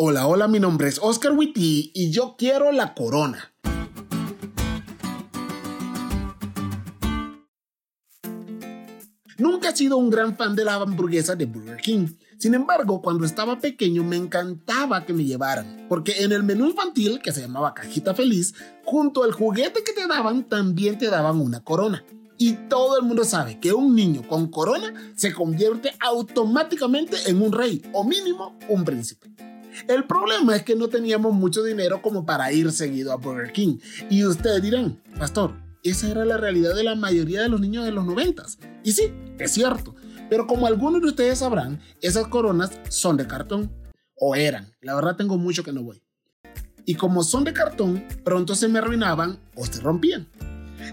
Hola, hola, mi nombre es Oscar Witty y yo quiero la corona. Nunca he sido un gran fan de la hamburguesa de Burger King. Sin embargo, cuando estaba pequeño me encantaba que me llevaran, porque en el menú infantil, que se llamaba Cajita Feliz, junto al juguete que te daban, también te daban una corona. Y todo el mundo sabe que un niño con corona se convierte automáticamente en un rey, o mínimo un príncipe. El problema es que no teníamos mucho dinero como para ir seguido a Burger King. Y ustedes dirán, pastor, esa era la realidad de la mayoría de los niños de los noventas. Y sí, es cierto. Pero como algunos de ustedes sabrán, esas coronas son de cartón. O eran. La verdad tengo mucho que no voy. Y como son de cartón, pronto se me arruinaban o se rompían.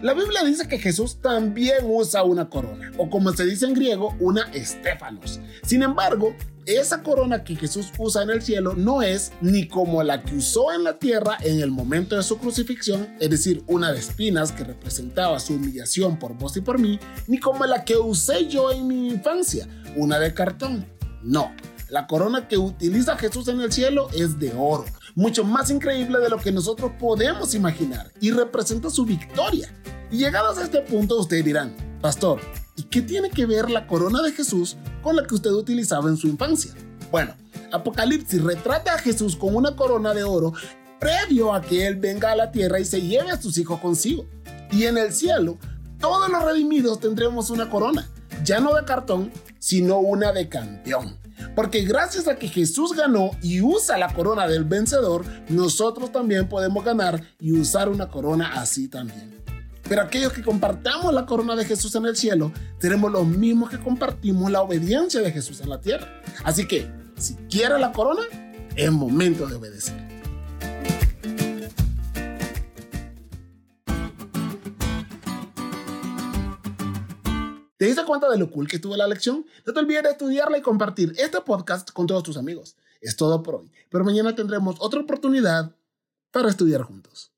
La Biblia dice que Jesús también usa una corona, o como se dice en griego, una estefanos. Sin embargo, esa corona que Jesús usa en el cielo no es ni como la que usó en la tierra en el momento de su crucifixión, es decir, una de espinas que representaba su humillación por vos y por mí, ni como la que usé yo en mi infancia, una de cartón. No, la corona que utiliza Jesús en el cielo es de oro, mucho más increíble de lo que nosotros podemos imaginar y representa su victoria. Y llegados a este punto ustedes dirán, pastor, ¿y qué tiene que ver la corona de Jesús con la que usted utilizaba en su infancia? Bueno, Apocalipsis retrata a Jesús con una corona de oro previo a que Él venga a la tierra y se lleve a sus hijos consigo. Y en el cielo, todos los redimidos tendremos una corona, ya no de cartón, sino una de campeón. Porque gracias a que Jesús ganó y usa la corona del vencedor, nosotros también podemos ganar y usar una corona así también. Pero aquellos que compartamos la corona de Jesús en el cielo, tenemos los mismos que compartimos la obediencia de Jesús en la tierra. Así que, si quieres la corona, es momento de obedecer. ¿Te diste cuenta de lo cool que estuvo la lección? No te olvides de estudiarla y compartir este podcast con todos tus amigos. Es todo por hoy, pero mañana tendremos otra oportunidad para estudiar juntos.